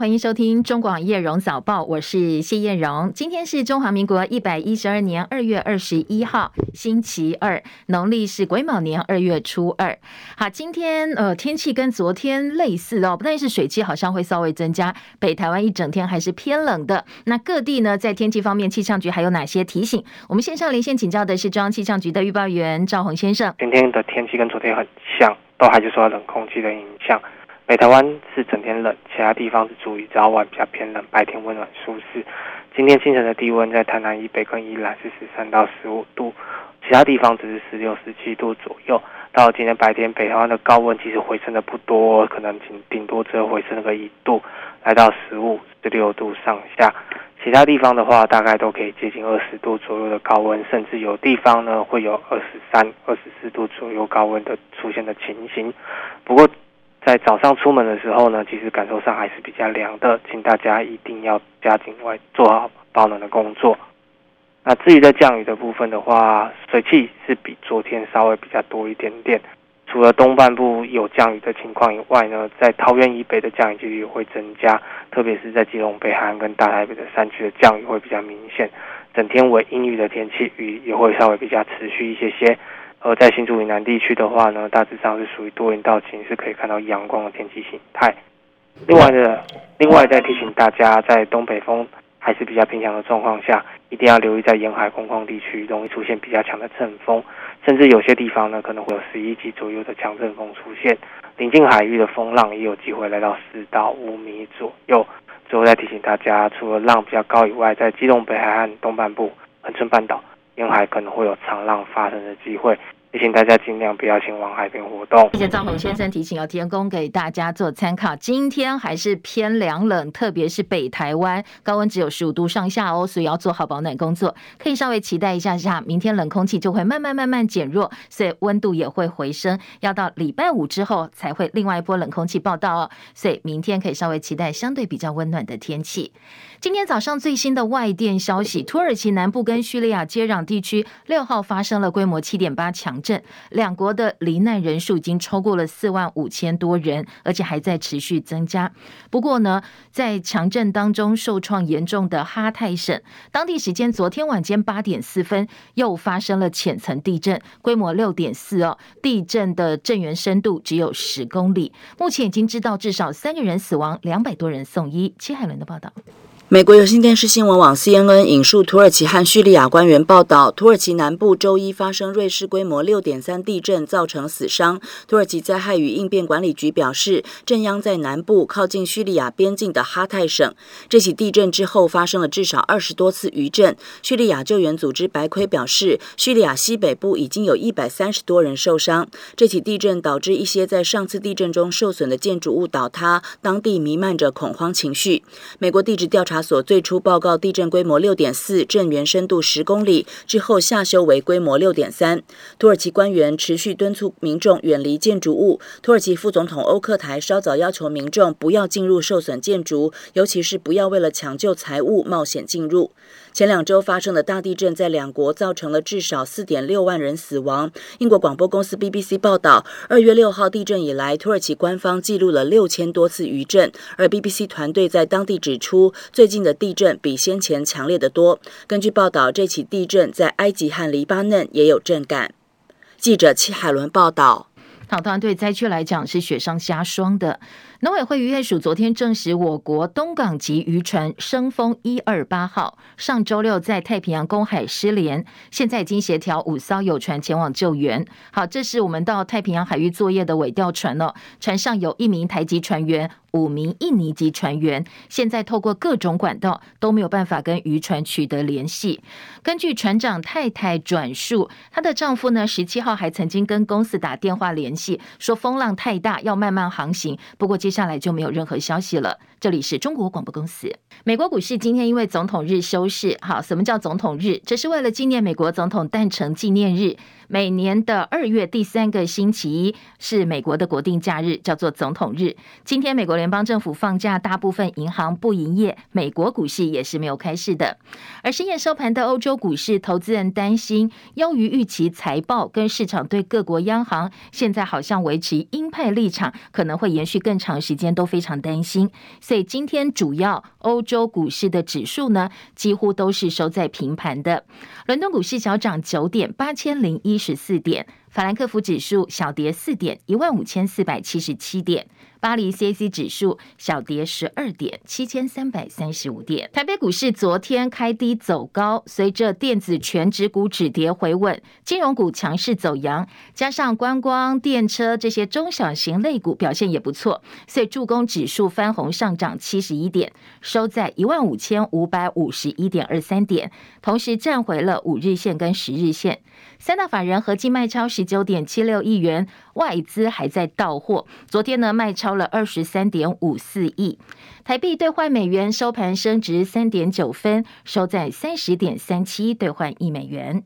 欢迎收听中广叶荣早报，我是谢燕荣。今天是中华民国一百一十二年二月二十一号，星期二，农历是癸卯年二月初二。好，今天呃天气跟昨天类似哦，不但是水汽好像会稍微增加，北台湾一整天还是偏冷的。那各地呢，在天气方面，气象局还有哪些提醒？我们线上连线请教的是中央气象局的预报员赵宏先生。今天的天气跟昨天很像，都还是受到冷空气的影响。北台湾是整天冷，其他地方是属于早晚比较偏冷，白天温暖舒适。今天清晨的低温在台南以北跟宜兰是十三到十五度，其他地方只是十六、十七度左右。到今天白天，北台湾的高温其实回升的不多，可能仅顶多只有回升个一度，来到十五、十六度上下。其他地方的话，大概都可以接近二十度左右的高温，甚至有地方呢会有二十三、二十四度左右高温的出现的情形。不过，在早上出门的时候呢，其实感受上还是比较凉的，请大家一定要加紧外做好保暖的工作。那至于在降雨的部分的话，水汽是比昨天稍微比较多一点点。除了东半部有降雨的情况以外呢，在桃园以北的降雨几率会增加，特别是在基隆北海岸跟大台北的山区的降雨会比较明显。整天为阴雨的天气，雨也会稍微比较持续一些些。而在新竹以南地区的话呢，大致上是属于多云到晴，是可以看到阳光的天气形态。另外的，另外再提醒大家，在东北风还是比较偏强的状况下，一定要留意在沿海空旷地区容易出现比较强的阵风，甚至有些地方呢可能会有十一级左右的强阵风出现。临近海域的风浪也有机会来到四到五米左右。最后再提醒大家，除了浪比较高以外，在基隆北海岸东半部、恒春半岛。沿海可能会有长浪发生的机会。提醒大家尽量不要前往海边活动。谢谢张宏先生提醒，要提供给大家做参考。今天还是偏凉冷，特别是北台湾高温只有十五度上下哦，所以要做好保暖工作。可以稍微期待一下下，明天冷空气就会慢慢慢慢减弱，所以温度也会回升。要到礼拜五之后才会另外一波冷空气报道哦，所以明天可以稍微期待相对比较温暖的天气。今天早上最新的外电消息，土耳其南部跟叙利亚接壤地区六号发生了规模七点八强。震两国的罹难人数已经超过了四万五千多人，而且还在持续增加。不过呢，在强震当中受创严重的哈泰省，当地时间昨天晚间八点四分又发生了浅层地震，规模六点四哦，地震的震源深度只有十公里。目前已经知道至少三个人死亡，两百多人送医。戚海伦的报道。美国有线电视新闻网 CNN 引述土耳其和叙利亚官员报道，土耳其南部周一发生瑞士规模六点三地震，造成死伤。土耳其灾害与应变管理局表示，震央在南部靠近叙利亚边境的哈泰省。这起地震之后发生了至少二十多次余震。叙利亚救援组织白盔表示，叙利亚西北部已经有一百三十多人受伤。这起地震导致一些在上次地震中受损的建筑物倒塌，当地弥漫着恐慌情绪。美国地质调查所最初报告地震规模六点四，震源深度十公里，之后下修为规模六点三。土耳其官员持续敦促民众远离建筑物。土耳其副总统欧克台稍早要求民众不要进入受损建筑，尤其是不要为了抢救财物冒险进入。前两周发生的大地震在两国造成了至少四点六万人死亡。英国广播公司 BBC 报道，二月六号地震以来，土耳其官方记录了六千多次余震，而 BBC 团队在当地指出，最近的地震比先前强烈得多。根据报道，这起地震在埃及和黎巴嫩也有震感。记者戚海伦报道。好，当然对灾区来讲是雪上加霜的。农委会渔业署昨天证实，我国东港籍渔船“声风一二八号”上周六在太平洋公海失联，现在已经协调五艘友船前往救援。好，这是我们到太平洋海域作业的尾调船了，船上有一名台籍船员。五名印尼籍船员现在透过各种管道都没有办法跟渔船取得联系。根据船长太太转述，她的丈夫呢，十七号还曾经跟公司打电话联系，说风浪太大，要慢慢航行。不过接接下来就没有任何消息了。这里是中国广播公司。美国股市今天因为总统日休市。好，什么叫总统日？这是为了纪念美国总统诞辰纪念日。每年的二月第三个星期一是美国的国定假日，叫做总统日。今天美国联邦政府放假，大部分银行不营业，美国股市也是没有开市的。而深夜收盘的欧洲股市，投资人担心优于预期财报，跟市场对各国央行现在好像维持鹰派立场，可能会延续更长时间，都非常担心。所以今天主要欧洲股市的指数呢，几乎都是收在平盘的。伦敦股市小涨九点，八千零一十四点。法兰克福指数小跌四点，一万五千四百七十七点。巴黎 CAC 指数小跌十二点，七千三百三十五点。台北股市昨天开低走高，随着电子全指股止跌回稳，金融股强势走扬，加上观光、电车这些中小型类股表现也不错，所以助攻指数翻红上涨七十一点，收在一万五千五百五十一点二三点，同时站回了五日线跟十日线。三大法人合计卖超十九点七六亿元，外资还在到货。昨天呢，卖超了二十三点五四亿。台币兑换美元收盘升值三点九分，收在三十点三七兑换一美元。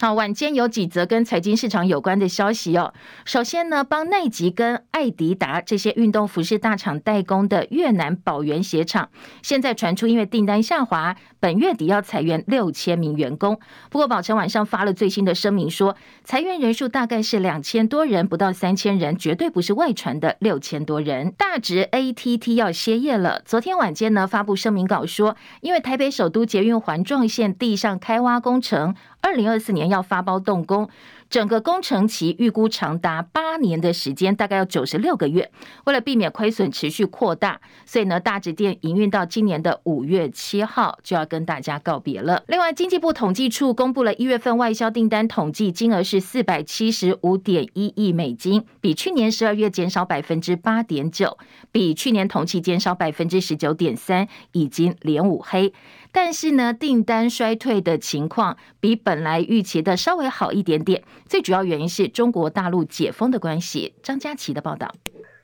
好，晚间有几则跟财经市场有关的消息哦。首先呢，帮奈吉跟艾迪达这些运动服饰大厂代工的越南宝源鞋厂，现在传出因为订单下滑，本月底要裁员六千名员工。不过宝成晚上发了最新的声明说，裁员人数大概是两千多人，不到三千人，绝对不是外传的六千多人。大直 ATT 要歇业了。昨天晚间呢，发布声明稿说，因为台北首都捷运环状线地上开挖工程。二零二四年要发包动工。整个工程期预估长达八年的时间，大概要九十六个月。为了避免亏损持续扩大，所以呢，大直店营运到今年的五月七号就要跟大家告别了。另外，经济部统计处公布了一月份外销订单统计金额是四百七十五点一亿美金，比去年十二月减少百分之八点九，比去年同期减少百分之十九点三，已经连五黑。但是呢，订单衰退的情况比本来预期的稍微好一点点。最主要原因是中国大陆解封的关系。张佳琪的报道，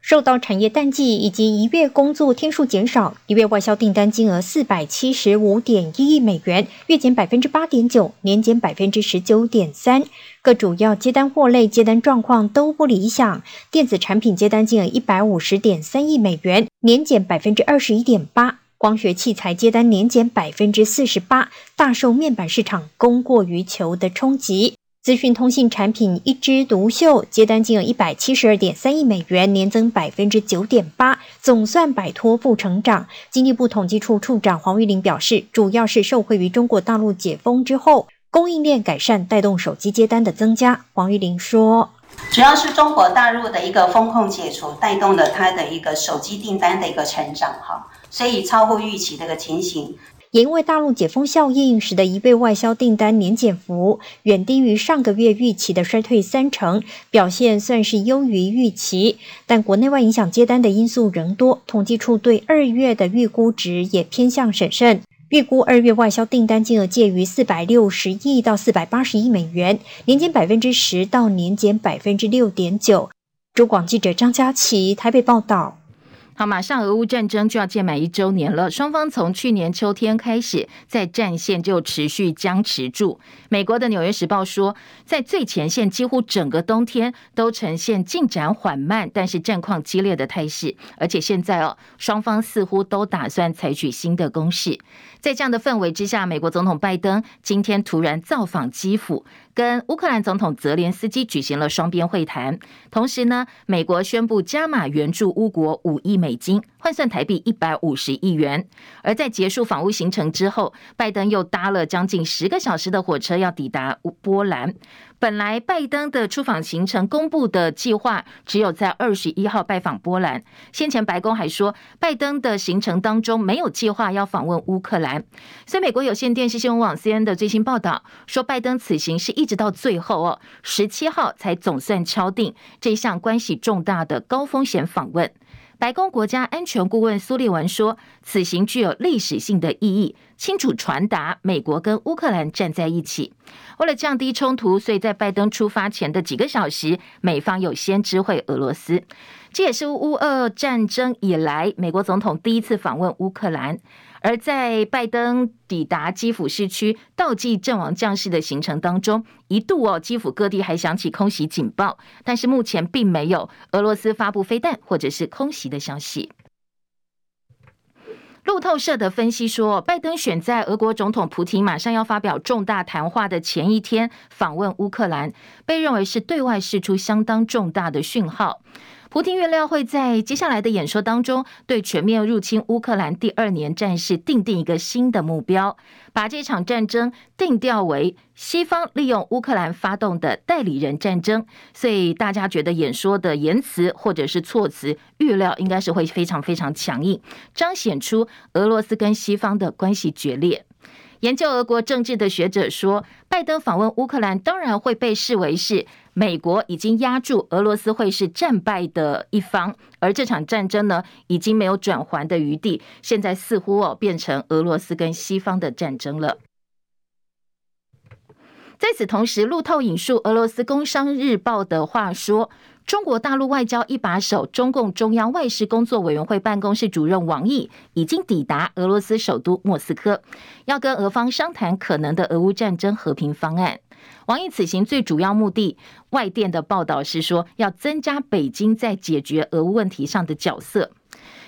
受到产业淡季以及一月工作天数减少，一月外销订单金额四百七十五点一亿美元，月减百分之八点九，年减百分之十九点三。各主要接单货类接单状况都不理想，电子产品接单金额一百五十点三亿美元，年减百分之二十一点八。光学器材接单年减百分之四十八，大受面板市场供过于求的冲击。资讯通信产品一枝独秀，接单金额一百七十二点三亿美元，年增百分之九点八，总算摆脱负成长。经济部统计处处长黄玉玲表示，主要是受惠于中国大陆解封之后，供应链改善带动手机接单的增加。黄玉玲说，主要是中国大陆的一个风控解除，带动了它的一个手机订单的一个成长，哈，所以超乎预期这个情形。也因为大陆解封效应，使得一月外销订单年减幅远低于上个月预期的衰退三成，表现算是优于预期。但国内外影响接单的因素仍多，统计处对二月的预估值也偏向审慎，预估二月外销订单金额介于四百六十亿到四百八十亿美元，年减百分之十到年减百分之六点九。中广记者张佳琪台北报道。好，马上俄乌战争就要届满一周年了。双方从去年秋天开始，在战线就持续僵持住。美国的《纽约时报》说，在最前线，几乎整个冬天都呈现进展缓慢，但是战况激烈的态势。而且现在哦，双方似乎都打算采取新的攻势。在这样的氛围之下，美国总统拜登今天突然造访基辅。跟乌克兰总统泽连斯基举行了双边会谈，同时呢，美国宣布加码援助乌国五亿美金，换算台币一百五十亿元。而在结束访乌行程之后，拜登又搭了将近十个小时的火车要抵达波兰。本来拜登的出访行程公布的计划只有在二十一号拜访波兰。先前白宫还说，拜登的行程当中没有计划要访问乌克兰。所以美国有线电视新闻网 CNN 的最新报道说，拜登此行是一直到最后哦，十七号才总算敲定这项关系重大的高风险访问。白宫国家安全顾问苏利文说，此行具有历史性的意义，清楚传达美国跟乌克兰站在一起。为了降低冲突，所以在拜登出发前的几个小时，美方有先知会俄罗斯。这也是乌俄战争以来，美国总统第一次访问乌克兰。而在拜登抵达基辅市区悼祭阵亡将士的行程当中，一度哦，基辅各地还响起空袭警报，但是目前并没有俄罗斯发布飞弹或者是空袭的消息。路透社的分析说，拜登选在俄国总统普丁马上要发表重大谈话的前一天访问乌克兰，被认为是对外释出相当重大的讯号。普丁预料会在接下来的演说当中，对全面入侵乌克兰第二年战事定定一个新的目标，把这场战争定调为西方利用乌克兰发动的代理人战争。所以大家觉得演说的言辞或者是措辞预料应该是会非常非常强硬，彰显出俄罗斯跟西方的关系决裂。研究俄国政治的学者说，拜登访问乌克兰当然会被视为是美国已经压住俄罗斯会是战败的一方，而这场战争呢，已经没有转圜的余地，现在似乎哦变成俄罗斯跟西方的战争了。在此同时，路透引述俄罗斯工商日报的话说。中国大陆外交一把手、中共中央外事工作委员会办公室主任王毅已经抵达俄罗斯首都莫斯科，要跟俄方商谈可能的俄乌战争和平方案。王毅此行最主要目的，外电的报道是说要增加北京在解决俄乌问题上的角色。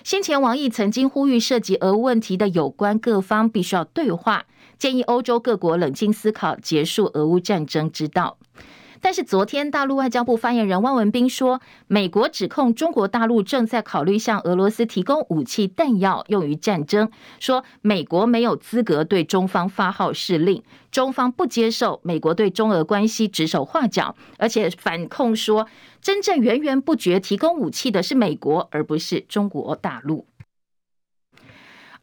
先前王毅曾经呼吁涉及俄乌问题的有关各方必须要对话，建议欧洲各国冷静思考结束俄乌战争之道。但是昨天，大陆外交部发言人汪文斌说，美国指控中国大陆正在考虑向俄罗斯提供武器弹药用于战争，说美国没有资格对中方发号施令，中方不接受美国对中俄关系指手画脚，而且反控说，真正源源不绝提供武器的是美国，而不是中国大陆。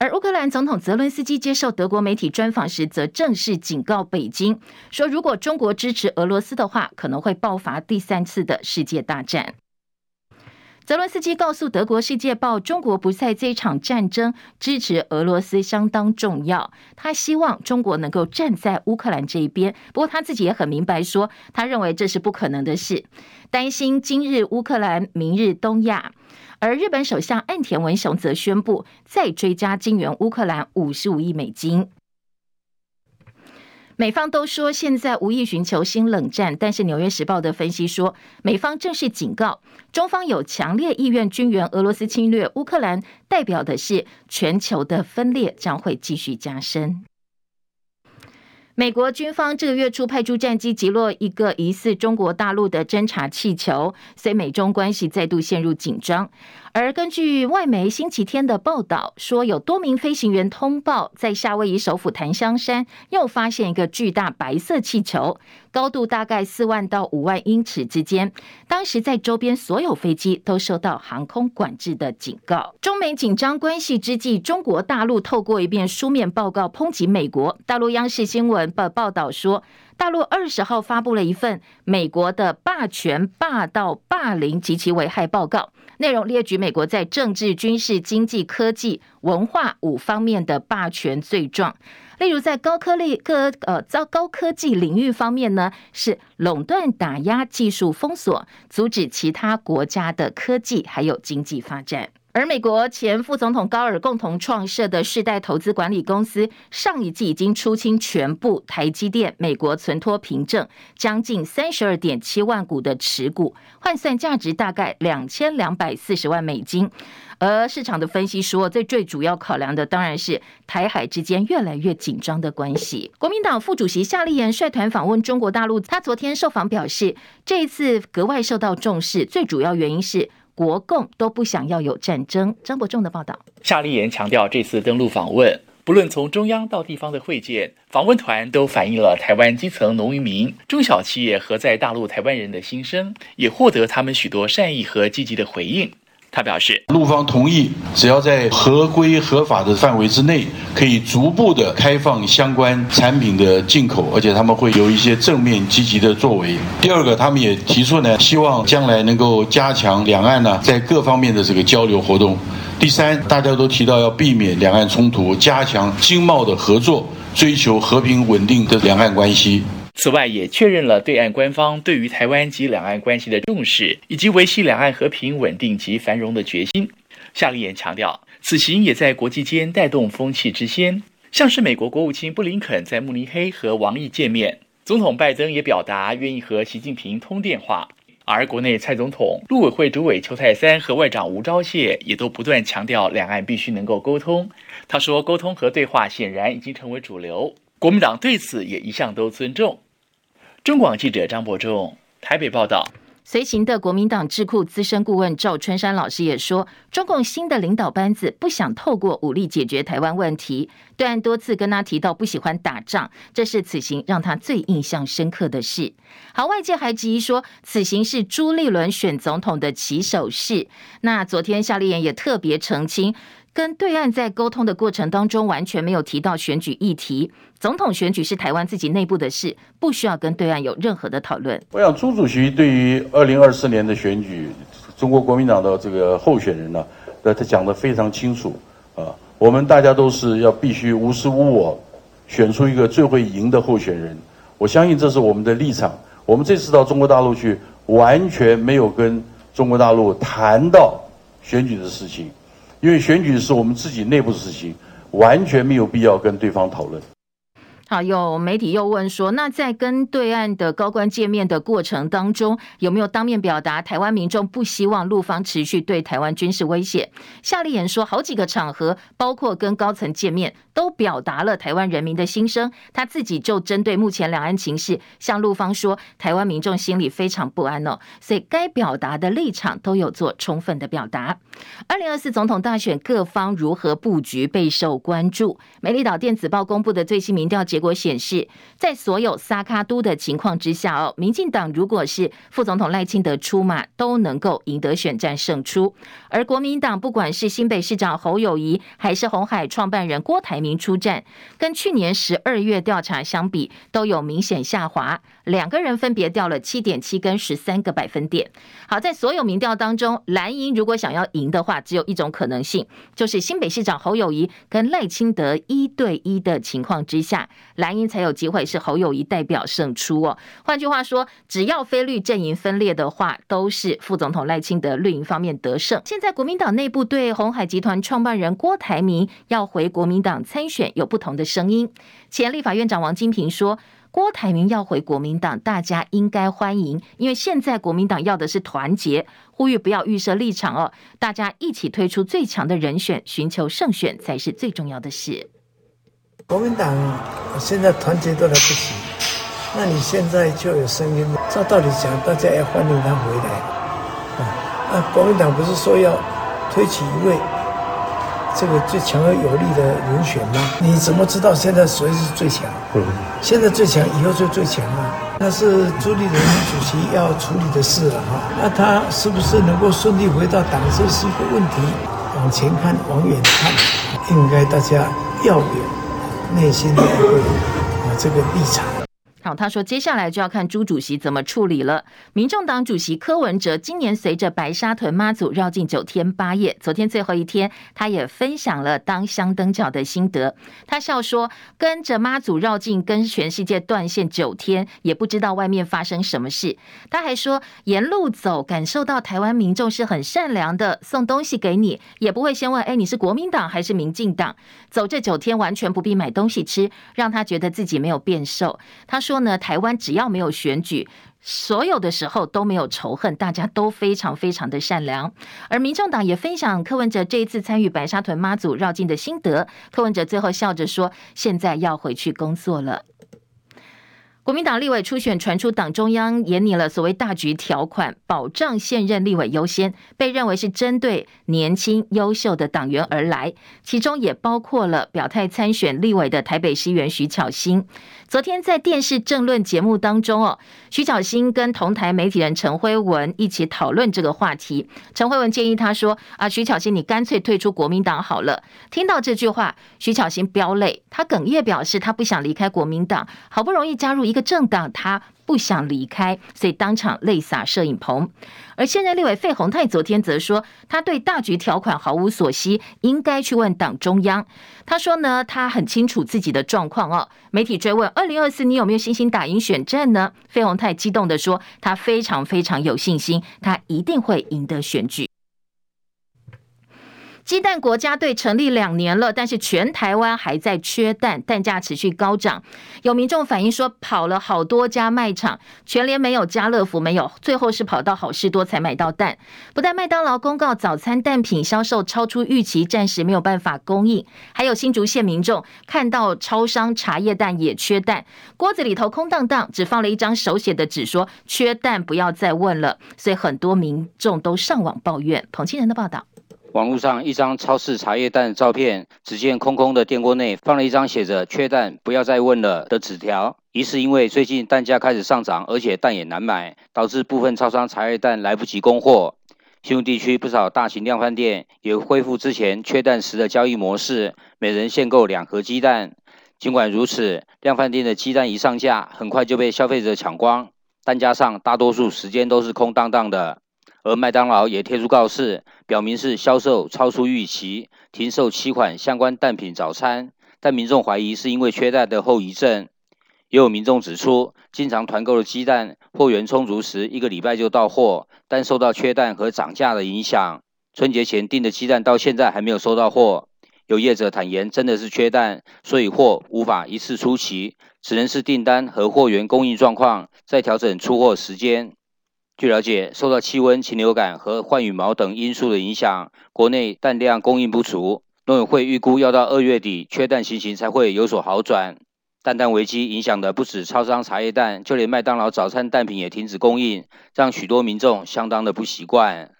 而乌克兰总统泽伦斯基接受德国媒体专访时，则正式警告北京说，如果中国支持俄罗斯的话，可能会爆发第三次的世界大战。泽伦斯基告诉德国《世界报》，中国不在这场战争支持俄罗斯相当重要，他希望中国能够站在乌克兰这一边。不过他自己也很明白说，他认为这是不可能的事，担心今日乌克兰，明日东亚。而日本首相岸田文雄则宣布再追加金援乌克兰五十五亿美金。美方都说现在无意寻求新冷战，但是《纽约时报》的分析说，美方正式警告中方有强烈意愿军援俄罗斯侵略乌克兰，代表的是全球的分裂将会继续加深。美国军方这个月初派出战机击落一个疑似中国大陆的侦察气球，所以美中关系再度陷入紧张。而根据外媒星期天的报道说，有多名飞行员通报，在夏威夷首府檀香山又发现一个巨大白色气球，高度大概四万到五万英尺之间。当时在周边所有飞机都受到航空管制的警告。中美紧张关系之际，中国大陆透过一遍书面报告抨击美国。大陆央视新闻报报道说，大陆二十号发布了一份美国的霸权、霸道、霸凌及其危害报告。内容列举美国在政治、军事、经济、科技、文化五方面的霸权罪状，例如在高科技各呃高高科技领域方面呢，是垄断、打压、技术封锁，阻止其他国家的科技还有经济发展。而美国前副总统高尔共同创设的世代投资管理公司，上一季已经出清全部台积电美国存托凭证，将近三十二点七万股的持股，换算价值大概两千两百四十万美金。而市场的分析说，最最主要考量的当然是台海之间越来越紧张的关系。国民党副主席夏立言率团访问中国大陆，他昨天受访表示，这一次格外受到重视，最主要原因是。国共都不想要有战争。张伯仲的报道，夏立言强调，这次登陆访问，不论从中央到地方的会见，访问团都反映了台湾基层农渔民、中小企业和在大陆台湾人的心声，也获得他们许多善意和积极的回应。他表示，陆方同意，只要在合规合法的范围之内，可以逐步的开放相关产品的进口，而且他们会有一些正面积极的作为。第二个，他们也提出呢，希望将来能够加强两岸呢在各方面的这个交流活动。第三，大家都提到要避免两岸冲突，加强经贸的合作，追求和平稳定的两岸关系。此外，也确认了对岸官方对于台湾及两岸关系的重视，以及维系两岸和平稳定及繁荣的决心。夏立言强调，此行也在国际间带动风气之先，像是美国国务卿布林肯在慕尼黑和王毅见面，总统拜登也表达愿意和习近平通电话，而国内蔡总统、陆委会主委邱泰三和外长吴钊燮也都不断强调两岸必须能够沟通。他说，沟通和对话显然已经成为主流。国民党对此也一向都尊重。中广记者张伯仲台北报道。随行的国民党智库资深顾问赵春山老师也说，中共新的领导班子不想透过武力解决台湾问题。对岸多次跟他提到不喜欢打仗，这是此行让他最印象深刻的事。好，外界还质疑说，此行是朱立伦选总统的起手式。那昨天夏立言也特别澄清，跟对岸在沟通的过程当中，完全没有提到选举议题。总统选举是台湾自己内部的事，不需要跟对岸有任何的讨论。我想朱主席对于二零二四年的选举，中国国民党的这个候选人呢，呃，他讲得非常清楚啊。我们大家都是要必须无私无我，选出一个最会赢的候选人。我相信这是我们的立场。我们这次到中国大陆去，完全没有跟中国大陆谈到选举的事情，因为选举是我们自己内部的事情，完全没有必要跟对方讨论。好，有媒体又问说，那在跟对岸的高官见面的过程当中，有没有当面表达台湾民众不希望陆方持续对台湾军事威胁？夏立言说，好几个场合，包括跟高层见面，都表达了台湾人民的心声。他自己就针对目前两岸情势，向陆方说，台湾民众心里非常不安哦，所以该表达的立场都有做充分的表达。二零二四总统大选各方如何布局备受关注。美丽岛电子报公布的最新民调结果显示，在所有撒卡都的情况之下哦，民进党如果是副总统赖清德出马，都能够赢得选战胜出。而国民党不管是新北市长侯友谊，还是红海创办人郭台铭出战，跟去年十二月调查相比，都有明显下滑。两个人分别掉了七点七跟十三个百分点。好，在所有民调当中，蓝营如果想要赢的话，只有一种可能性，就是新北市长侯友谊跟赖清德一对一的情况之下，蓝营才有机会是侯友谊代表胜出哦。换句话说，只要非绿阵营分裂的话，都是副总统赖清德绿营方面得胜。现在国民党内部对鸿海集团创办人郭台铭要回国民党参选有不同的声音。前立法院长王金平说。郭台铭要回国民党，大家应该欢迎，因为现在国民党要的是团结，呼吁不要预设立场哦，大家一起推出最强的人选，寻求胜选才是最重要的事。国民党现在团结都来不及，那你现在就有声音，照道理讲，大家要欢迎他回来啊。那国民党不是说要推起一位这个最强而有力的人选吗？你怎么知道现在谁是最强？现在最强，以后就最强了。那是朱立伦主席要处理的事了哈。那他是不是能够顺利回到党，这是一个问题。往前看，往远看，应该大家要有内心的一个啊这个立场。好，他说接下来就要看朱主席怎么处理了。民众党主席柯文哲今年随着白沙屯妈祖绕境九天八夜，昨天最后一天，他也分享了当香灯脚的心得。他笑说，跟着妈祖绕境，跟全世界断线九天，也不知道外面发生什么事。他还说，沿路走，感受到台湾民众是很善良的，送东西给你，也不会先问，哎，你是国民党还是民进党？走这九天完全不必买东西吃，让他觉得自己没有变瘦。他说。说呢，台湾只要没有选举，所有的时候都没有仇恨，大家都非常非常的善良。而民众党也分享柯文哲这一次参与白沙屯妈祖绕境的心得。柯文哲最后笑着说：“现在要回去工作了。”国民党立委初选传出，党中央研拟了所谓大局条款，保障现任立委优先，被认为是针对年轻优秀的党员而来，其中也包括了表态参选立委的台北市议员徐巧芯。昨天在电视政论节目当中哦，徐巧芯跟同台媒体人陈辉文一起讨论这个话题。陈辉文建议他说：“啊，徐巧芯，你干脆退出国民党好了。”听到这句话，徐巧芯飙泪，他哽咽表示他不想离开国民党，好不容易加入一个政党，他。不想离开，所以当场泪洒摄影棚。而现在立委费鸿泰昨天则说，他对大局条款毫无所惜，应该去问党中央。他说呢，他很清楚自己的状况哦。媒体追问二零二四你有没有信心打赢选战呢？费鸿泰激动的说，他非常非常有信心，他一定会赢得选举。鸡蛋国家队成立两年了，但是全台湾还在缺蛋，蛋价持续高涨。有民众反映说，跑了好多家卖场，全联没有，家乐福没有，最后是跑到好事多才买到蛋。不但麦当劳公告早餐蛋品销售超出预期，暂时没有办法供应，还有新竹县民众看到超商茶叶蛋也缺蛋，锅子里头空荡荡，只放了一张手写的纸，说缺蛋不要再问了。所以很多民众都上网抱怨。彭清仁的报道。网络上一张超市茶叶蛋的照片，只见空空的电锅内放了一张写着“缺蛋，不要再问了”的纸条。疑似因为最近蛋价开始上涨，而且蛋也难买，导致部分超商茶叶蛋来不及供货。新竹地区不少大型量贩店也恢复之前缺蛋时的交易模式，每人限购两盒鸡蛋。尽管如此，量贩店的鸡蛋一上架，很快就被消费者抢光，蛋架上大多数时间都是空荡荡的。而麦当劳也贴出告示，表明是销售超出预期，停售七款相关蛋品早餐。但民众怀疑是因为缺蛋的后遗症。也有民众指出，经常团购的鸡蛋货源充足时，一个礼拜就到货，但受到缺蛋和涨价的影响，春节前订的鸡蛋到现在还没有收到货。有业者坦言，真的是缺蛋，所以货无法一次出齐，只能是订单和货源供应状况再调整出货时间。据了解，受到气温、禽流感和换羽毛等因素的影响，国内蛋量供应不足。农委会预估要到二月底，缺蛋情形才会有所好转。蛋蛋危机影响的不止超商茶叶蛋，就连麦当劳早餐蛋品也停止供应，让许多民众相当的不习惯。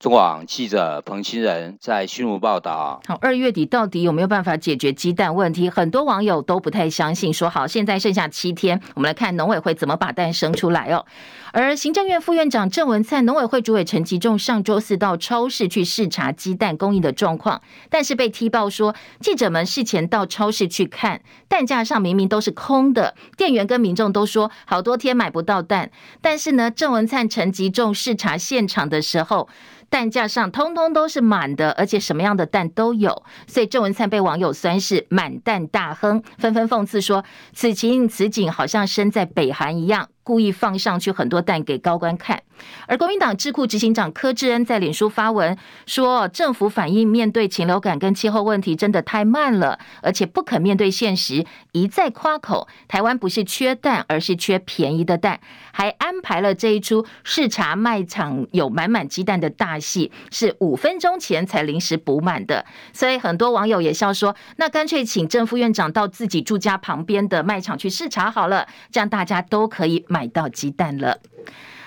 中广记者彭清仁在新竹报道。好，二月底到底有没有办法解决鸡蛋问题？很多网友都不太相信，说好，现在剩下七天，我们来看农委会怎么把蛋生出来哦。而行政院副院长郑文灿、农委会主委陈吉仲上周四到超市去视察鸡蛋供应的状况，但是被踢爆说，记者们事前到超市去看，蛋架上明明都是空的，店员跟民众都说好多天买不到蛋，但是呢，郑文灿、陈吉仲视察现场的时候。蛋架上通通都是满的，而且什么样的蛋都有，所以郑文灿被网友酸是满蛋大亨，纷纷讽刺说此情此景好像身在北韩一样。故意放上去很多蛋给高官看，而国民党智库执行长柯志恩在脸书发文说，政府反应面对禽流感跟气候问题真的太慢了，而且不肯面对现实，一再夸口台湾不是缺蛋，而是缺便宜的蛋，还安排了这一出视察卖场有满满鸡蛋的大戏，是五分钟前才临时补满的，所以很多网友也笑说，那干脆请郑副院长到自己住家旁边的卖场去视察好了，这样大家都可以。买到鸡蛋了。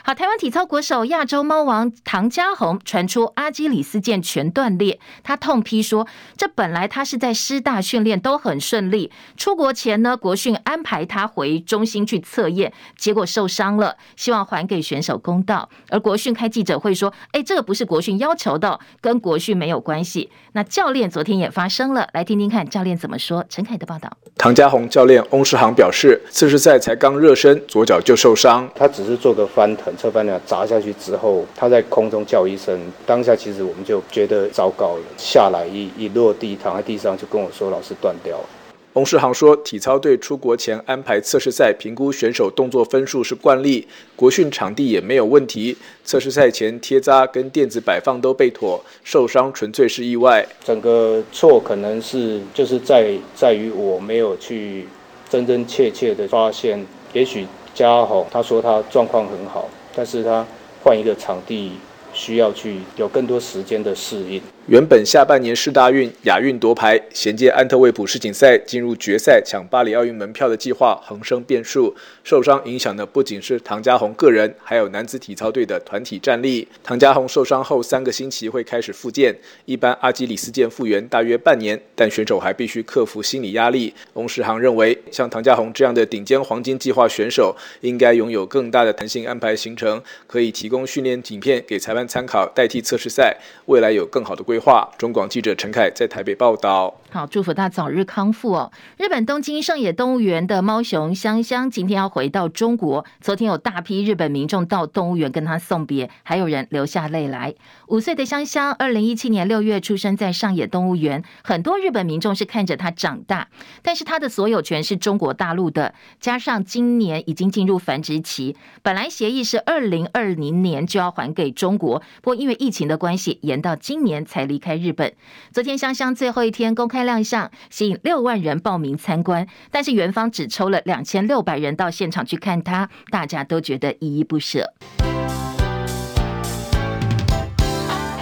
好，台湾体操国手亚洲猫王唐嘉红传出阿基里斯腱全断裂，他痛批说：“这本来他是在师大训练都很顺利，出国前呢，国训安排他回中心去测验，结果受伤了，希望还给选手公道。”而国训开记者会说：“哎，这个不是国训要求的，跟国训没有关系。”那教练昨天也发声了，来听听看教练怎么说。陈凯的报道。唐嘉红教练翁世航表示，次试赛才刚热身，左脚就受伤，他只是做个翻腾。侧翻两砸下去之后，他在空中叫一声，当下其实我们就觉得糟糕了。下来一一落地，躺在地上就跟我说：“老师断掉了。”洪世航说：“体操队出国前安排测试赛，评估选手动作分数是惯例，国训场地也没有问题。测试赛前贴扎跟垫子摆放都备妥，受伤纯粹是意外。整个错可能是就是在在于我没有去真真切切的发现，也许嘉鸿他说他状况很好。”但是他换一个场地，需要去有更多时间的适应。原本下半年世大运、亚运夺牌，衔接安特卫普世锦赛进入决赛抢巴黎奥运门票的计划横生变数，受伤影响的不仅是唐嘉鸿个人，还有男子体操队的团体战力。唐嘉鸿受伤后三个星期会开始复健，一般阿基里斯腱复原大约半年，但选手还必须克服心理压力。翁世航认为，像唐嘉鸿这样的顶尖黄金计划选手，应该拥有更大的弹性安排行程，可以提供训练影片给裁判参考，代替测试赛，未来有更好的规中广记者陈凯在台北报道。好，祝福他早日康复哦。日本东京上野动物园的猫熊香香今天要回到中国。昨天有大批日本民众到动物园跟他送别，还有人流下泪来。五岁的香香，二零一七年六月出生在上野动物园，很多日本民众是看着他长大，但是他的所有权是中国大陆的。加上今年已经进入繁殖期，本来协议是二零二零年就要还给中国，不过因为疫情的关系，延到今年才离开日本。昨天香香最后一天公开。亮相吸引六万人报名参观，但是元芳只抽了两千六百人到现场去看他，大家都觉得依依不舍。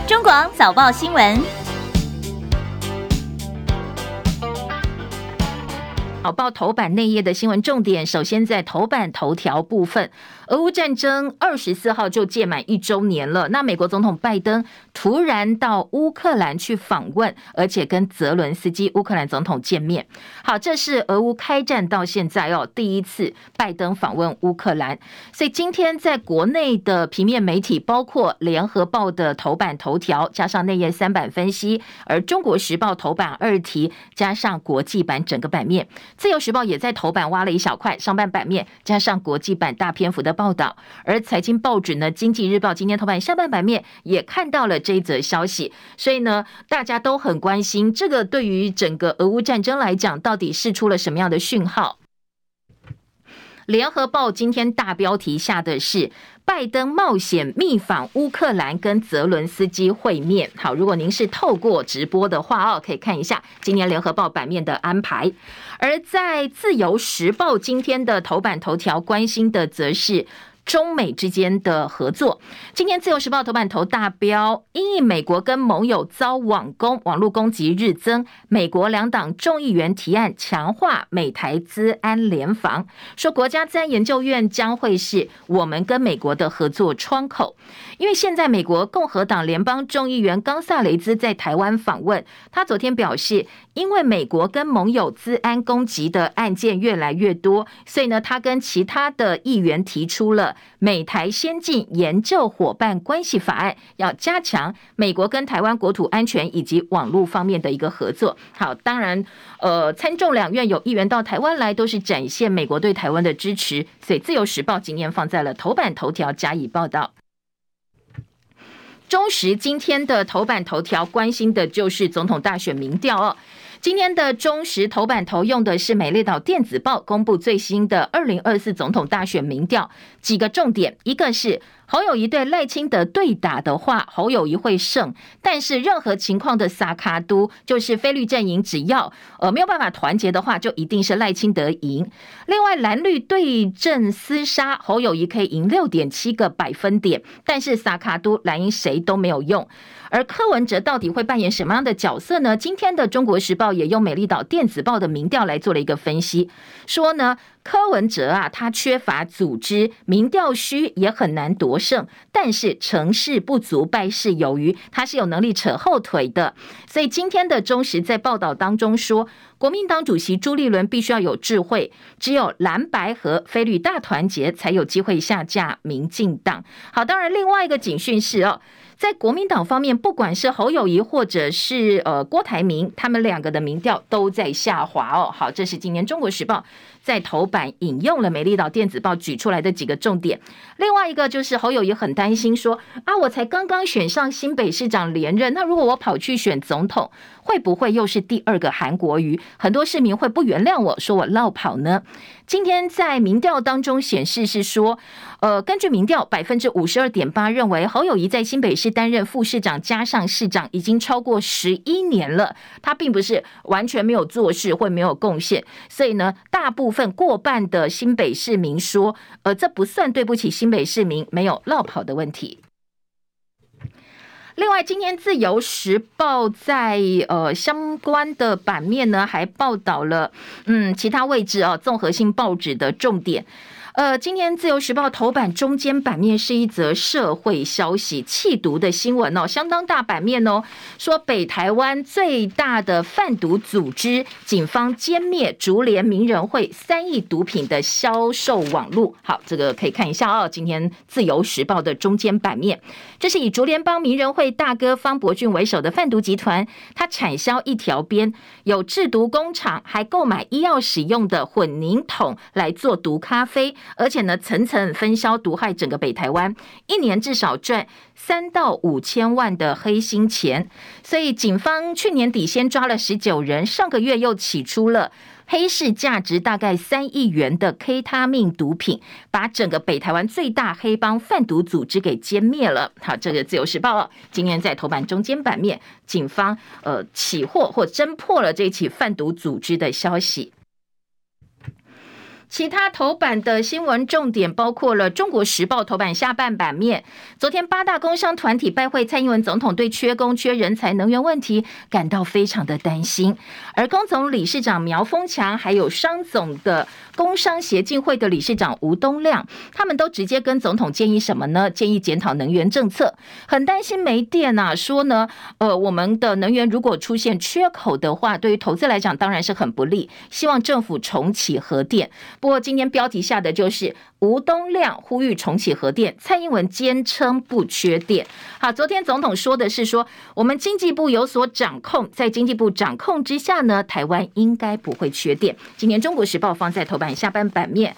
中广早报新闻。早，报头版内页的新闻重点，首先在头版头条部分，俄乌战争二十四号就届满一周年了。那美国总统拜登突然到乌克兰去访问，而且跟泽伦斯基乌克兰总统见面。好，这是俄乌开战到现在哦第一次拜登访问乌克兰。所以今天在国内的平面媒体，包括联合报的头版头条，加上内页三版分析，而中国时报头版二题，加上国际版整个版面。自由时报也在头版挖了一小块，上半版面加上国际版大篇幅的报道，而财经报纸呢，《经济日报》今天头版下半版面也看到了这一则消息，所以呢，大家都很关心这个对于整个俄乌战争来讲，到底是出了什么样的讯号？联合报今天大标题下的是拜登冒险密访乌克兰，跟泽伦斯基会面。好，如果您是透过直播的话哦，可以看一下今年联合报版面的安排。而在自由时报今天的头版头条，关心的则是。中美之间的合作，今天自由时报头版头大标，因应美国跟盟友遭网攻，网络攻击日增，美国两党众议员提案强化美台资安联防，说国家资安研究院将会是我们跟美国的合作窗口。因为现在美国共和党联邦众议员冈萨雷兹在台湾访问，他昨天表示，因为美国跟盟友资安攻击的案件越来越多，所以呢，他跟其他的议员提出了美台先进研究伙伴关系法案，要加强美国跟台湾国土安全以及网络方面的一个合作。好，当然，呃，参众两院有议员到台湾来，都是展现美国对台湾的支持，所以自由时报今天放在了头版头条加以报道。中时今天的头版头条关心的就是总统大选民调哦。今天的中时头版头用的是美丽岛电子报公布最新的二零二四总统大选民调，几个重点，一个是。侯友宜对赖清德对打的话，侯友宜会胜。但是任何情况的萨卡都，就是非绿阵营，只要呃没有办法团结的话，就一定是赖清德赢。另外蓝绿对阵厮杀，侯友宜可以赢六点七个百分点，但是萨卡都蓝营谁都没有用。而柯文哲到底会扮演什么样的角色呢？今天的中国时报也用美丽岛电子报的民调来做了一个分析，说呢。柯文哲啊，他缺乏组织，民调虚也很难夺胜。但是成事不足，败事有余，他是有能力扯后腿的。所以今天的中时在报道当中说，国民党主席朱立伦必须要有智慧，只有蓝白和菲律大团结，才有机会下架民进党。好，当然另外一个警讯是哦。在国民党方面，不管是侯友谊或者是呃郭台铭，他们两个的民调都在下滑哦。好，这是今年《中国时报》在头版引用了美丽岛电子报举出来的几个重点。另外一个就是侯友宜很担心说啊，我才刚刚选上新北市长连任，那如果我跑去选总统，会不会又是第二个韩国瑜？很多市民会不原谅我说我落跑呢？今天在民调当中显示是说，呃，根据民调，百分之五十二点八认为侯友宜在新北市担任副市长加上市长已经超过十一年了，他并不是完全没有做事或没有贡献，所以呢，大部份过半的新北市民说，呃，这不算对不起新北市民没有落跑的问题。另外，今天《自由时报》在呃相关的版面呢，还报道了嗯其他位置啊，综合性报纸的重点。呃，今天自由时报头版中间版面是一则社会消息，弃毒的新闻哦，相当大版面哦，说北台湾最大的贩毒组织，警方歼灭竹联名人会三亿毒品的销售网路。好，这个可以看一下哦，今天自由时报的中间版面，这是以竹联帮名人会大哥方伯俊为首的贩毒集团，他产销一条边，有制毒工厂，还购买医药使用的混凝土来做毒咖啡。而且呢，层层分销毒害整个北台湾，一年至少赚三到五千万的黑心钱。所以警方去年底先抓了十九人，上个月又起出了黑市价值大概三亿元的 K 他命毒品，把整个北台湾最大黑帮贩毒组织给歼灭了。好，这个自由时报今天在头版中间版面，警方呃起获或侦破了这起贩毒组织的消息。其他头版的新闻重点包括了《中国时报》头版下半版面。昨天八大工商团体拜会，蔡英文总统对缺工、缺人才、能源问题感到非常的担心。而工总理事长苗丰强，还有商总的工商协进会的理事长吴东亮，他们都直接跟总统建议什么呢？建议检讨能源政策，很担心没电啊。说呢，呃，我们的能源如果出现缺口的话，对于投资来讲当然是很不利。希望政府重启核电。不过今天标题下的就是吴东亮呼吁重启核电，蔡英文坚称不缺电。好，昨天总统说的是说，我们经济部有所掌控，在经济部掌控之下呢，台湾应该不会缺电。今天中国时报放在头版下半版面。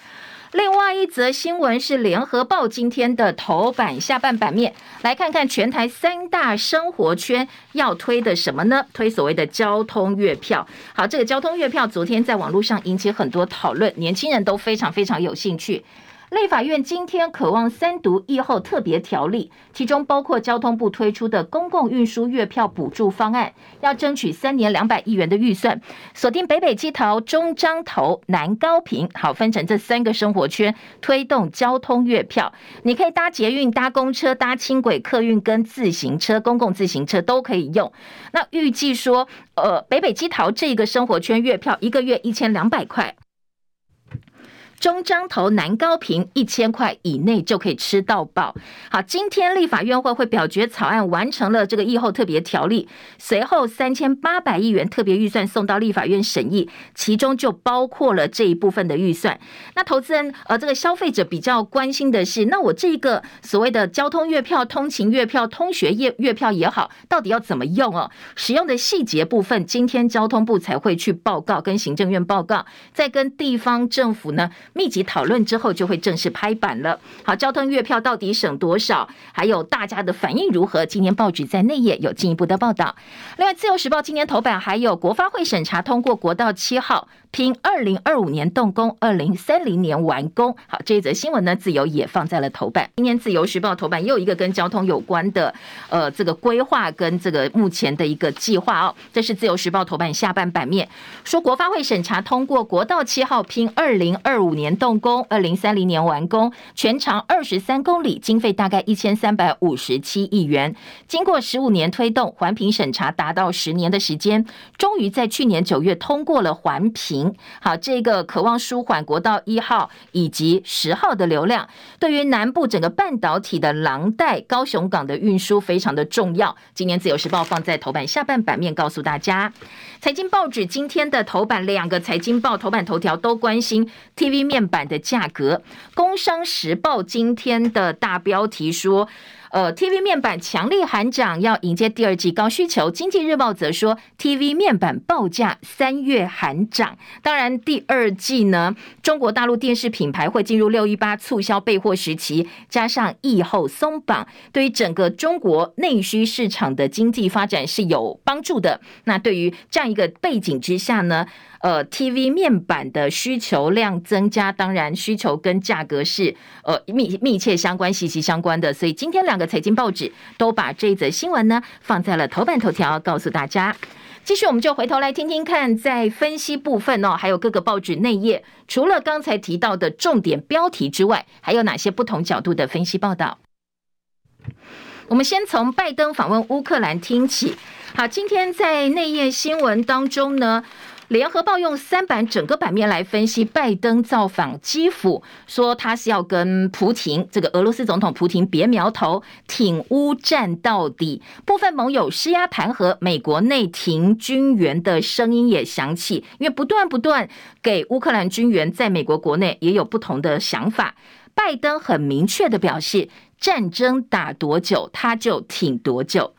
另外一则新闻是联合报今天的头版下半版面，来看看全台三大生活圈要推的什么呢？推所谓的交通月票。好，这个交通月票昨天在网络上引起很多讨论，年轻人都非常非常有兴趣。立法院今天渴望三读议后特别条例，其中包括交通部推出的公共运输月票补助方案，要争取三年两百亿元的预算，锁定北北基桃、中彰投、南高屏，好，分成这三个生活圈，推动交通月票。你可以搭捷运、搭公车、搭轻轨、客运跟自行车、公共自行车都可以用。那预计说，呃，北北基桃这个生活圈月票一个月一千两百块。中彰投南高屏一千块以内就可以吃到饱。好，今天立法院会会表决草案，完成了这个议后特别条例，随后三千八百亿元特别预算送到立法院审议，其中就包括了这一部分的预算。那投资人呃，这个消费者比较关心的是，那我这个所谓的交通月票、通勤月票、通学月月票也好，到底要怎么用哦？使用的细节部分，今天交通部才会去报告，跟行政院报告，再跟地方政府呢。密集讨论之后，就会正式拍板了。好，交通月票到底省多少？还有大家的反应如何？今年报纸在内页有进一步的报道。另外，《自由时报》今年头版还有国发会审查通过国道七号，拼二零二五年动工，二零三零年完工。好，这一则新闻呢，自由也放在了头版。今天《自由时报》头版又一个跟交通有关的，呃，这个规划跟这个目前的一个计划哦。这是《自由时报》头版下半版面，说国发会审查通过国道七号，拼二零二五年动工，二零三零年完工，全长二十三公里，经费大概一千三百五十七亿元。经过十五年推动，环评审查达到十年的时间，终于在去年九月通过了环评。好，这个渴望舒缓国道一号以及十号的流量，对于南部整个半导体的廊带、高雄港的运输非常的重要。今年自由时报放在头版下半版面告诉大家。财经报纸今天的头版，两个财经报头版头条都关心 TV 面板的价格。工商时报今天的大标题说。呃，TV 面板强力喊涨，要迎接第二季高需求。经济日报则说，TV 面板报价三月喊涨。当然，第二季呢，中国大陆电视品牌会进入六一八促销备货时期，加上疫后松绑，对于整个中国内需市场的经济发展是有帮助的。那对于这样一个背景之下呢，呃，TV 面板的需求量增加，当然需求跟价格是呃密密切相关、息息相关的。所以今天两个财经报纸都把这则新闻呢放在了头版头条，告诉大家。继续，我们就回头来听听看，在分析部分哦，还有各个报纸内页，除了刚才提到的重点标题之外，还有哪些不同角度的分析报道？我们先从拜登访问乌克兰听起。好，今天在内页新闻当中呢。联合报用三版整个版面来分析拜登造访基辅，说他是要跟普亭这个俄罗斯总统普京别苗头，挺乌战到底。部分盟友施压弹劾，美国内停军援的声音也响起，因为不断不断给乌克兰军援，在美国国内也有不同的想法。拜登很明确的表示，战争打多久，他就挺多久。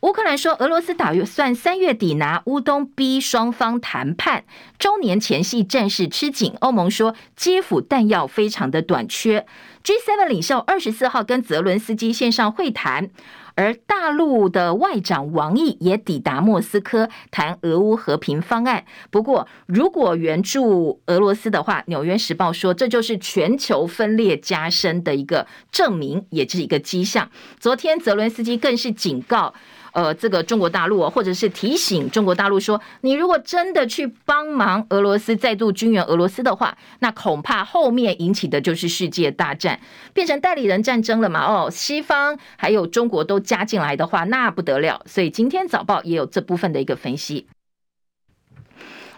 乌克兰说，俄罗斯打算三月底拿乌东，逼双方谈判。周年前夕，战事吃紧。欧盟说，基辅弹药非常的短缺。G7 领袖二十四号跟泽伦斯基线上会谈。而大陆的外长王毅也抵达莫斯科谈俄乌和平方案。不过，如果援助俄罗斯的话，《纽约时报》说这就是全球分裂加深的一个证明，也是一个迹象。昨天泽伦斯基更是警告。呃，这个中国大陆，或者是提醒中国大陆说，你如果真的去帮忙俄罗斯再度军援俄罗斯的话，那恐怕后面引起的就是世界大战，变成代理人战争了嘛？哦，西方还有中国都加进来的话，那不得了。所以今天早报也有这部分的一个分析。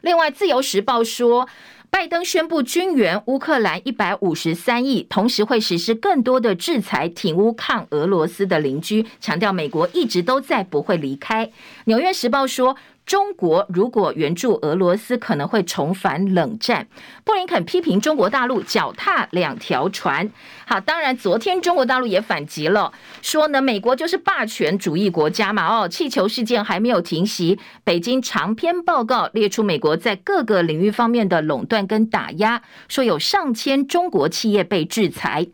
另外，自由时报说。拜登宣布军援乌克兰一百五十三亿，同时会实施更多的制裁，挺乌抗俄罗斯的邻居，强调美国一直都在，不会离开。纽约时报说。中国如果援助俄罗斯，可能会重返冷战。布林肯批评中国大陆脚踏两条船。好，当然昨天中国大陆也反击了，说呢，美国就是霸权主义国家嘛。哦，气球事件还没有停息，北京长篇报告列出美国在各个领域方面的垄断跟打压，说有上千中国企业被制裁。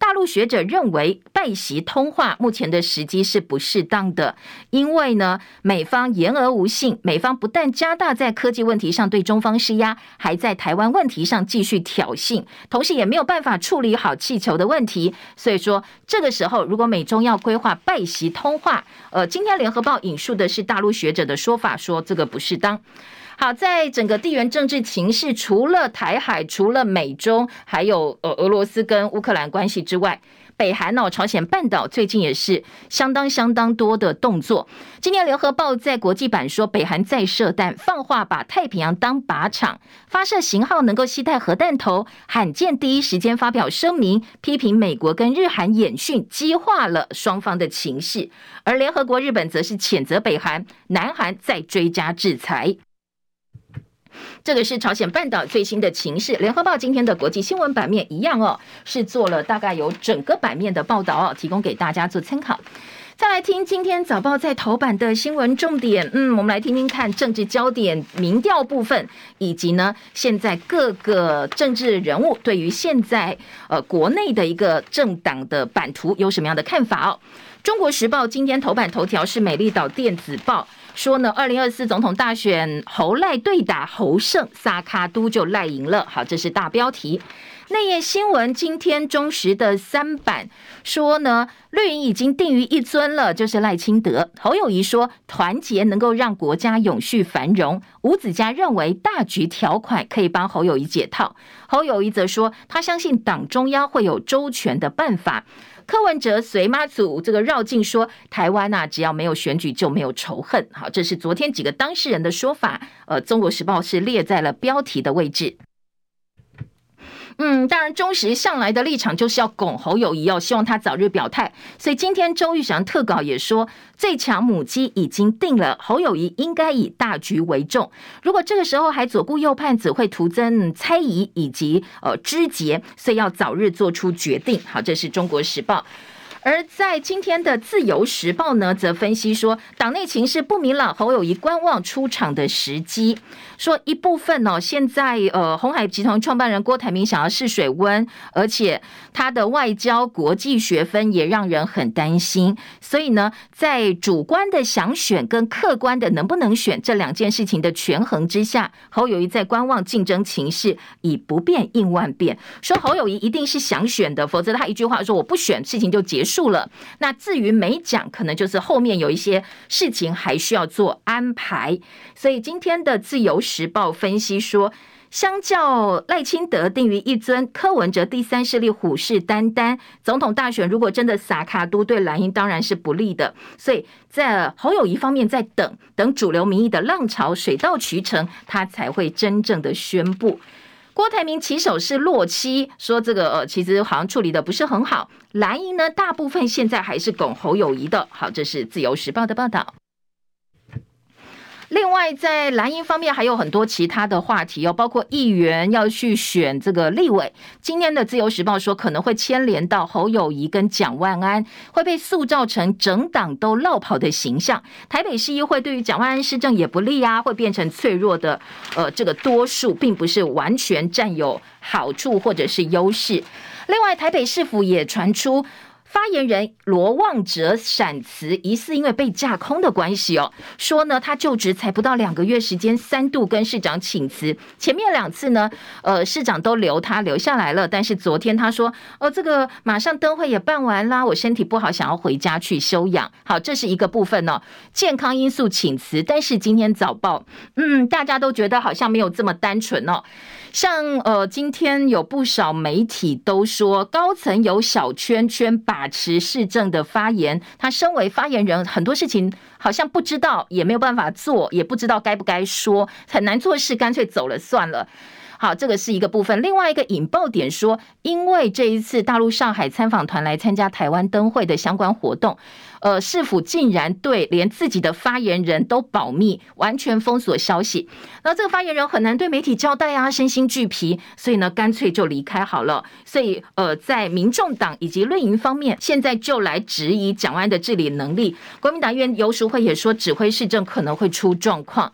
大陆学者认为，拜习通话目前的时机是不适当的，因为呢，美方言而无信，美方不但加大在科技问题上对中方施压，还在台湾问题上继续挑衅，同时也没有办法处理好气球的问题。所以说，这个时候如果美中要规划拜习通话，呃，今天联合报引述的是大陆学者的说法，说这个不适当。好，在整个地缘政治情势，除了台海，除了美中，还有呃俄罗斯跟乌克兰关系之外，北韩呢，朝鲜半岛最近也是相当相当多的动作。今天联合报在国际版说，北韩再射弹，放话把太平洋当靶场，发射型号能够携带核弹头，罕见第一时间发表声明，批评美国跟日韩演训，激化了双方的情势。而联合国日本则是谴责北韩，南韩再追加制裁。这个是朝鲜半岛最新的情势。联合报今天的国际新闻版面一样哦，是做了大概有整个版面的报道哦，提供给大家做参考。再来听今天早报在头版的新闻重点，嗯，我们来听听看政治焦点、民调部分，以及呢现在各个政治人物对于现在呃国内的一个政党的版图有什么样的看法哦。中国时报今天头版头条是美丽岛电子报。说呢，二零二四总统大选侯赖对打侯胜，萨卡都就赖赢了。好，这是大标题。内页新闻，今天中时的三版说呢，绿营已经定于一尊了，就是赖清德。侯友宜说，团结能够让国家永续繁荣。吴子嘉认为大局条款可以帮侯友宜解套。侯友宜则说，他相信党中央会有周全的办法。柯文哲随妈祖这个绕境说，台湾呐、啊，只要没有选举就没有仇恨。好，这是昨天几个当事人的说法。呃，中国时报是列在了标题的位置。嗯，当然，中时向来的立场就是要拱侯友谊哦希望他早日表态。所以今天周玉祥特稿也说，最强母鸡已经定了，侯友谊应该以大局为重。如果这个时候还左顾右盼，只会徒增猜疑以及呃枝节，所以要早日做出决定。好，这是中国时报。而在今天的《自由时报》呢，则分析说，党内情势不明朗，侯友谊观望出场的时机。说一部分呢、哦，现在呃，鸿海集团创办人郭台铭想要试水温，而且他的外交国际学分也让人很担心。所以呢，在主观的想选跟客观的能不能选这两件事情的权衡之下，侯友谊在观望竞争情势，以不变应万变。说侯友谊一定是想选的，否则他一句话说我不选，事情就结束了。那至于没讲，可能就是后面有一些事情还需要做安排。所以今天的自由时报分析说，相较赖清德定于一尊，柯文哲第三势力虎视眈眈。总统大选如果真的撒卡都，对蓝营当然是不利的。所以在侯友宜方面，在等等主流民意的浪潮水到渠成，他才会真正的宣布。郭台铭起手是落漆，说这个呃，其实好像处理的不是很好。蓝营呢，大部分现在还是拱侯友宜的。好，这是自由时报的报道。另外，在蓝营方面还有很多其他的话题哦，包括议员要去选这个立委。今天的自由时报说，可能会牵连到侯友宜跟蒋万安，会被塑造成整党都落跑的形象。台北市议会对于蒋万安施政也不利啊，会变成脆弱的，呃，这个多数并不是完全占有好处或者是优势。另外，台北市府也传出。发言人罗旺哲闪辞，疑似因为被架空的关系哦。说呢，他就职才不到两个月时间，三度跟市长请辞。前面两次呢，呃，市长都留他留下来了。但是昨天他说，哦，这个马上灯会也办完啦，我身体不好，想要回家去休养。好，这是一个部分哦，健康因素请辞。但是今天早报，嗯，大家都觉得好像没有这么单纯哦。像呃，今天有不少媒体都说，高层有小圈圈把把持市政的发言。他身为发言人，很多事情好像不知道，也没有办法做，也不知道该不该说，很难做事，干脆走了算了。好，这个是一个部分。另外一个引爆点说，因为这一次大陆上海参访团来参加台湾灯会的相关活动。呃，市府竟然对连自己的发言人都保密，完全封锁消息。那这个发言人很难对媒体交代啊，身心俱疲，所以呢，干脆就离开好了。所以，呃，在民众党以及绿营方面，现在就来质疑蒋万的治理能力。国民党院游淑慧也说，指挥市政可能会出状况。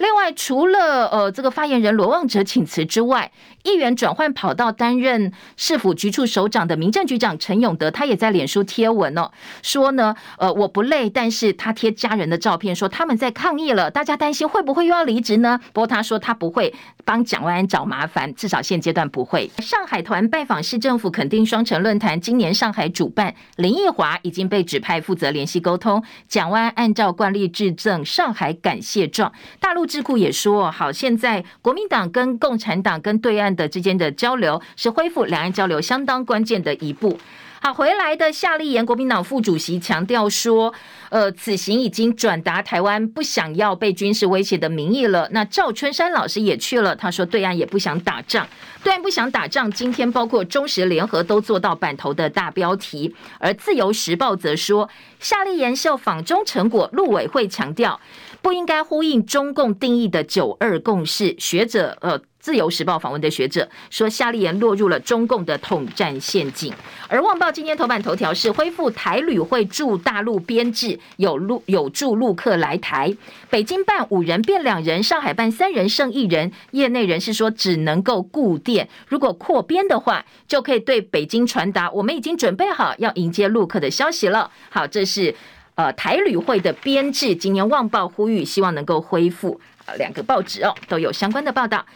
另外，除了呃这个发言人罗旺哲请辞之外，议员转换跑道担任市府局处首长的民政局长陈永德，他也在脸书贴文哦，说呢，呃我不累，但是他贴家人的照片，说他们在抗议了，大家担心会不会又要离职呢？不过他说他不会帮蒋万安找麻烦，至少现阶段不会。上海团拜访市政府，肯定双城论坛，今年上海主办，林奕华已经被指派负责联系沟通，蒋万安按照惯例致赠上海感谢状，大陆。智库也说，好，现在国民党跟共产党跟对岸的之间的交流是恢复两岸交流相当关键的一步。好，回来的夏立言，国民党副主席强调说，呃，此行已经转达台湾不想要被军事威胁的民意了。那赵春山老师也去了，他说对岸也不想打仗，对岸不想打仗。今天包括中时联合都做到版头的大标题，而自由时报则说，夏立言秀访中成果，陆委会强调不应该呼应中共定义的九二共识。学者呃。自由时报访问的学者说，夏立言落入了中共的统战陷阱。而《旺报》今天头版头条是恢复台旅会驻大陆编制，有陆有驻陆客来台。北京办五人变两人，上海办三人剩一人。业内人士说，只能够固电，如果扩编的话，就可以对北京传达我们已经准备好要迎接陆客的消息了。好，这是呃台旅会的编制，今年《旺报》呼吁希望能够恢复。呃，两个报纸哦都有相关的报道。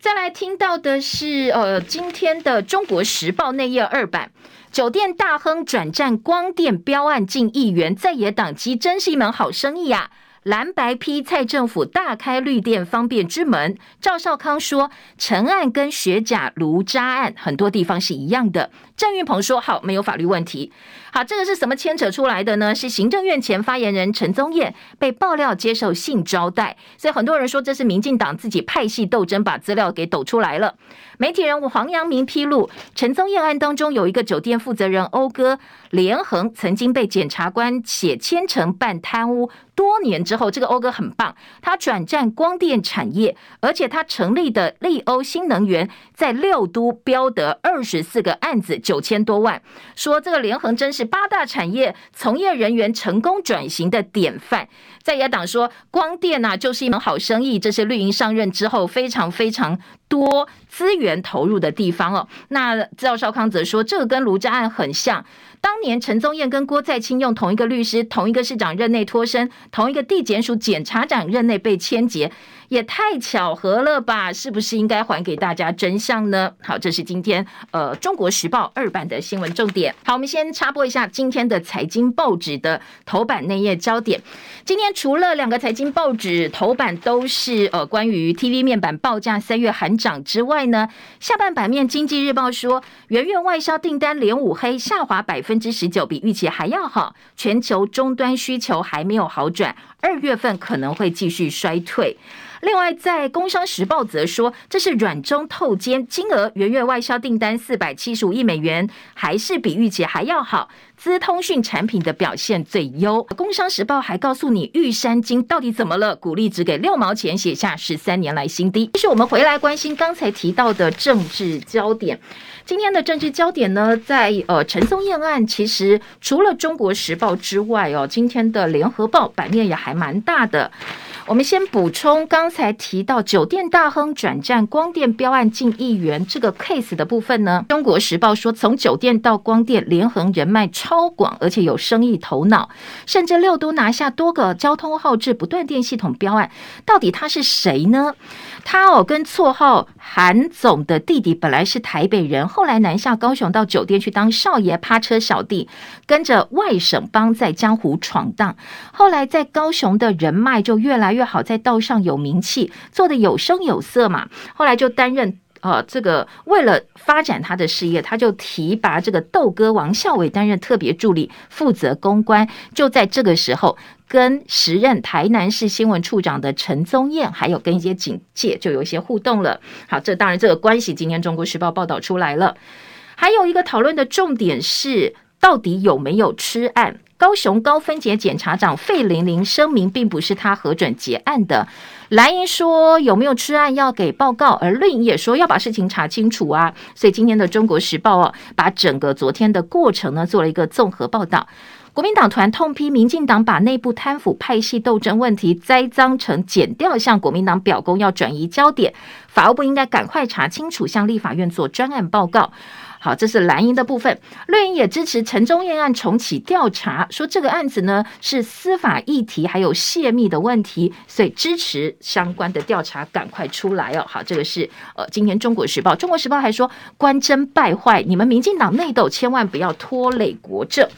再来听到的是，呃，今天的《中国时报》内页二版，酒店大亨转战光电标案近亿元，在野党机真是一门好生意、啊。蓝白批蔡政府大开绿电方便之门。赵少康说，陈案跟学甲炉渣案很多地方是一样的。郑运鹏说，好，没有法律问题。好，这个是什么牵扯出来的呢？是行政院前发言人陈宗彦被爆料接受性招待，所以很多人说这是民进党自己派系斗争，把资料给抖出来了。媒体人物黄阳明披露，陈宗彦案当中有一个酒店负责人欧哥连横曾经被检察官写千城办贪污。多年之后，这个欧哥很棒，他转战光电产业，而且他成立的利欧新能源在六都标得二十四个案子，九千多万。说这个连横真是八大产业从业人员成功转型的典范。在野党说光电呐就是一门好生意，这是绿营上任之后非常非常多资源投入的地方哦。那赵少康则说，这个跟卢渣案很像。当年陈宗彦跟郭在清用同一个律师，同一个市长任内脱身，同一个地检署检察长任内被签结。也太巧合了吧？是不是应该还给大家真相呢？好，这是今天呃《中国时报》二版的新闻重点。好，我们先插播一下今天的财经报纸的头版内页焦点。今天除了两个财经报纸头版都是呃关于 TV 面板报价三月喊涨之外呢，下半版面《经济日报》说，圆月外销订单连五黑下滑百分之十九，比预期还要好。全球终端需求还没有好转，二月份可能会继续衰退。另外，在《工商时报》则说，这是软中透尖，金额元月外销订单四百七十五亿美元，还是比预期还要好。资通讯产品的表现最优。《工商时报》还告诉你，玉山金到底怎么了？股利只给六毛钱，写下十三年来新低。这是我们回来关心刚才提到的政治焦点。今天的政治焦点呢，在呃陈宗彦案，其实除了《中国时报》之外哦，今天的《联合报》版面也还蛮大的。我们先补充刚才提到酒店大亨转战光电标案近亿元这个 case 的部分呢，《中国时报》说，从酒店到光电连横人脉超广，而且有生意头脑，甚至六都拿下多个交通号志不断电系统标案。到底他是谁呢？他哦，跟绰号韩总的弟弟本来是台北人，后来南下高雄到酒店去当少爷趴车小弟，跟着外省帮在江湖闯荡，后来在高雄的人脉就越来越。越好，在道上有名气，做得有声有色嘛。后来就担任呃，这个为了发展他的事业，他就提拔这个豆哥王孝伟担任特别助理，负责公关。就在这个时候，跟时任台南市新闻处长的陈宗彦，还有跟一些警界就有一些互动了。好，这当然这个关系，今天《中国时报》报道出来了。还有一个讨论的重点是，到底有没有吃案？高雄高分检检察长费玲玲声明，并不是他核准结案的。蓝营说有没有吃案要给报告，而绿营也说要把事情查清楚啊。所以今天的《中国时报》哦，把整个昨天的过程呢做了一个综合报道。国民党团痛批民进党把内部贪腐派系斗争问题栽赃成检调，向国民党表功，要转移焦点。法务部应该赶快查清楚，向立法院做专案报告。好，这是蓝营的部分，绿营也支持陈忠彦案重启调查，说这个案子呢是司法议题，还有泄密的问题，所以支持相关的调查赶快出来哦。好，这个是呃，今天中国时报，中国时报还说官真败坏，你们民进党内斗，千万不要拖累国政。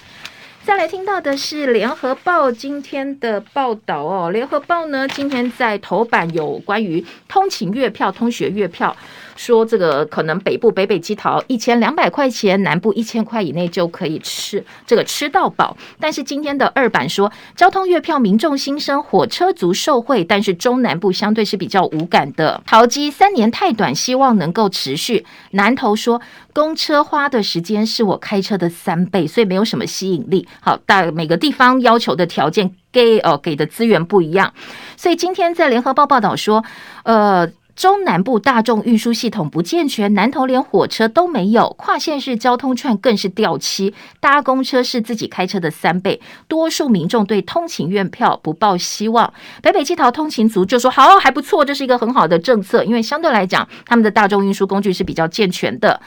再来听到的是联合报今天的报道哦，联合报呢今天在头版有关于通勤月票、通学月票。说这个可能北部北北基桃一千两百块钱，南部一千块以内就可以吃这个吃到饱。但是今天的二版说，交通月票民众心声，火车族受惠，但是中南部相对是比较无感的。桃机三年太短，希望能够持续。南投说，公车花的时间是我开车的三倍，所以没有什么吸引力。好，大每个地方要求的条件给哦给的资源不一样，所以今天在联合报报道说，呃。中南部大众运输系统不健全，南投连火车都没有，跨县市交通串更是掉漆，搭公车是自己开车的三倍。多数民众对通勤院票不抱希望。北北基桃通勤族就说：“好，还不错，这是一个很好的政策，因为相对来讲，他们的大众运输工具是比较健全的。”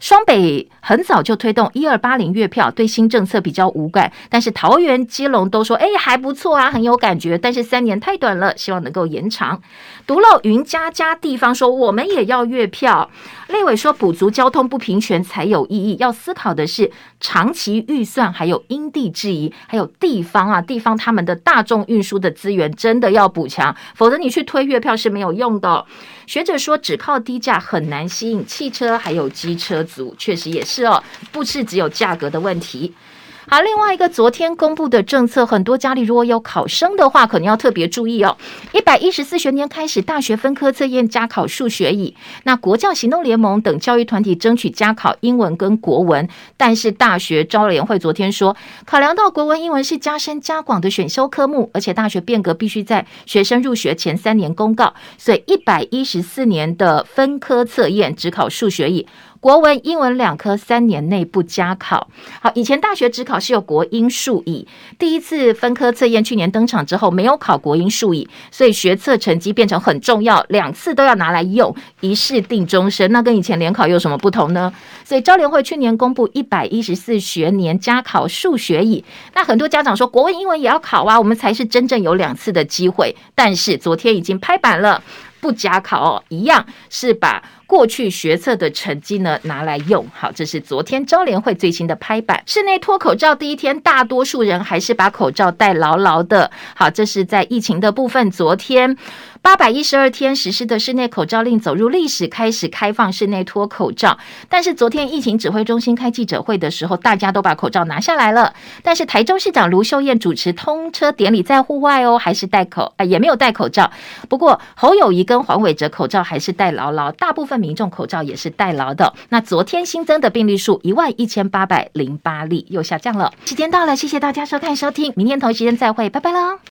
双北很早就推动一二八零月票，对新政策比较无感，但是桃园、基隆都说：“哎，还不错啊，很有感觉。”但是三年太短了，希望能够延长。独漏云嘉嘉地方说：“我们也要月票。”内委说：“补足交通不平权才有意义，要思考的是长期预算，还有因地制宜，还有地方啊，地方他们的大众运输的资源真的要补强，否则你去推月票是没有用的。”学者说：“只靠低价很难吸引汽车还有机车确实也是哦，不是只有价格的问题。”好，另外一个昨天公布的政策，很多家里如果有考生的话，可能要特别注意哦。一百一十四学年开始，大学分科测验加考数学乙。那国教行动联盟等教育团体争取加考英文跟国文，但是大学招联会昨天说，考量到国文、英文是加深加广的选修科目，而且大学变革必须在学生入学前三年公告，所以一百一十四年的分科测验只考数学乙。国文、英文两科三年内不加考。好，以前大学只考是有国英数乙，第一次分科测验去年登场之后，没有考国英数乙，所以学测成绩变成很重要，两次都要拿来用，一试定终身。那跟以前联考有什么不同呢？所以招联会去年公布一百一十四学年加考数学乙，那很多家长说国文、英文也要考啊，我们才是真正有两次的机会。但是昨天已经拍板了，不加考哦，一样是把。过去学测的成绩呢拿来用。好，这是昨天招联会最新的拍板。室内脱口罩第一天，大多数人还是把口罩戴牢牢的。好，这是在疫情的部分，昨天。八百一十二天实施的室内口罩令走入历史，开始开放室内脱口罩。但是昨天疫情指挥中心开记者会的时候，大家都把口罩拿下来了。但是台中市长卢秀燕主持通车典礼在户外哦，还是戴口啊，也没有戴口罩。不过侯友谊跟黄伟哲口罩还是戴牢牢，大部分民众口罩也是戴牢的。那昨天新增的病例数一万一千八百零八例，又下降了。时间到了，谢谢大家收看收听，明天同一时间再会，拜拜喽。